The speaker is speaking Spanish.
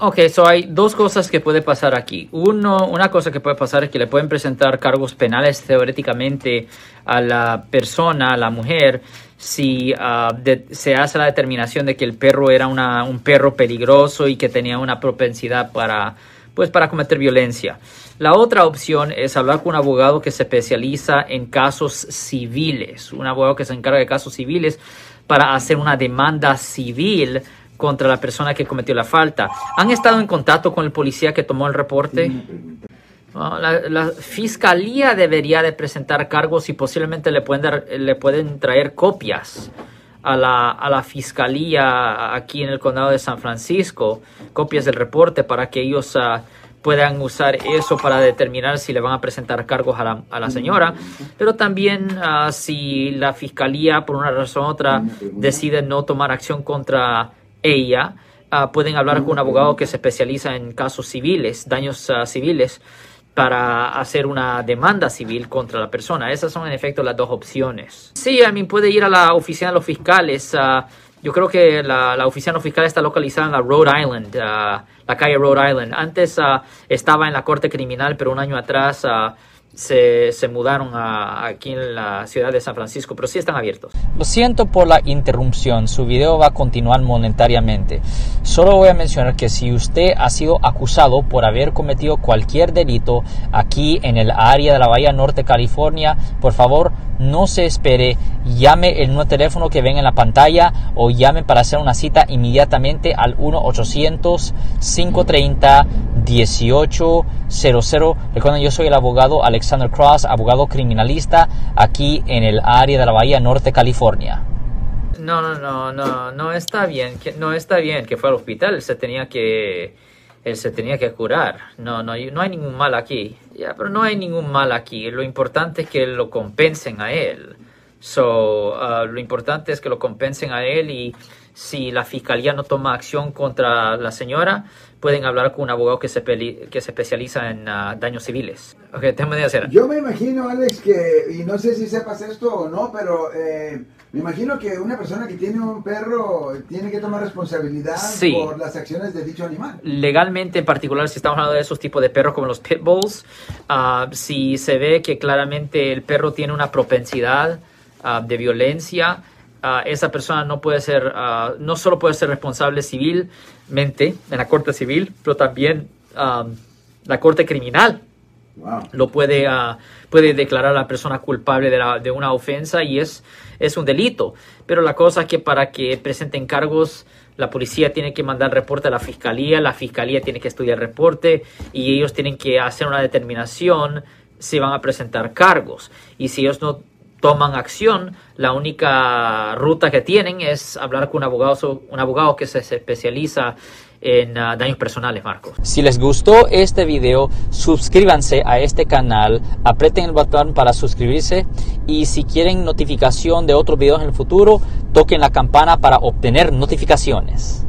Ok, so hay dos cosas que puede pasar aquí. Uno, una cosa que puede pasar es que le pueden presentar cargos penales teóricamente a la persona, a la mujer, si ah, se hace la determinación de que el perro era un perro peligroso y que tenía una propensidad para, pues, para cometer violencia. La otra opción es hablar con un abogado que se especializa en casos civiles, un abogado que se encarga de casos civiles para hacer una demanda civil contra la persona que cometió la falta. ¿Han estado en contacto con el policía que tomó el reporte? La, fiscalía debería de presentar cargos y posiblemente le pueden, le pueden traer copias a la, a la, fiscalía aquí en el condado de San Francisco, copias del reporte para que ellos ah, puedan usar eso para determinar si le van a presentar cargos a la, a la señora, pero también ah, si la fiscalía por una razón u otra decide no tomar acción contra ella, ah, pueden hablar con un abogado que se especializa en casos civiles, daños ah, civiles, para hacer una demanda civil contra la persona. Esas son en efecto las dos opciones. Sí, a mí puede ir a la oficina de los fiscales. Ah, yo creo que la, la, oficina de los fiscales está localizada en la Rhode Island, la calle Rhode Island. Antes estaba en la corte criminal, pero un año atrás se, mudaron a, aquí en la ciudad de San Francisco, pero sí están abiertos. Lo siento por la interrupción, su video va a continuar monetariamente. Solo voy a mencionar que si usted ha sido acusado por haber cometido cualquier delito aquí en el área de la Bahía Norte, California, por favor no se espere, llame el nuevo teléfono que ven en la pantalla o llame para hacer una cita inmediatamente al 1-800-530-1800. Recuerden, yo soy el abogado Alexander Cross, abogado criminalista aquí en el área de la Bahía Norte, California. No, no, no, no, no está bien, que, no está bien que fue al hospital, se tenía que él se tenía que curar. No, no, no hay ningún mal aquí. Ya, pero no hay ningún mal aquí. Lo importante es que lo compensen a él. So, uh, lo importante es que lo compensen a él y si la fiscalía no toma acción contra la señora, pueden hablar con un abogado que se, que se especializa en uh, daños civiles. Okay, hacer. Yo me imagino, Alex, que, y no sé si sepas esto o no, pero eh, me imagino que una persona que tiene un perro tiene que tomar responsabilidad por las acciones de dicho animal. Legalmente, en particular, si estamos hablando de esos tipos de perros como los pit bulls, uh, si se ve que claramente el perro tiene una propensidad uh, de violencia, uh, esa persona no puede ser, no solo puede ser responsable civilmente en la corte civil, pero también um, la corte criminal lo puede, puede declarar a la persona culpable de, de una ofensa y es es un delito. Pero la cosa es que para que presenten cargos, la policía tiene que mandar reporte a la fiscalía, la fiscalía tiene que estudiar el reporte y ellos tienen que hacer una determinación si van a presentar cargos. Y si ellos no toman acción, la única ruta que tienen es hablar con un abogado, un abogado que se especializa en ah, daños personales, Marcos. Si les gustó este video, suscríbanse a este canal, aprieten el botón para suscribirse y si quieren notificación de otros videos en el futuro, toquen la campana para obtener notificaciones.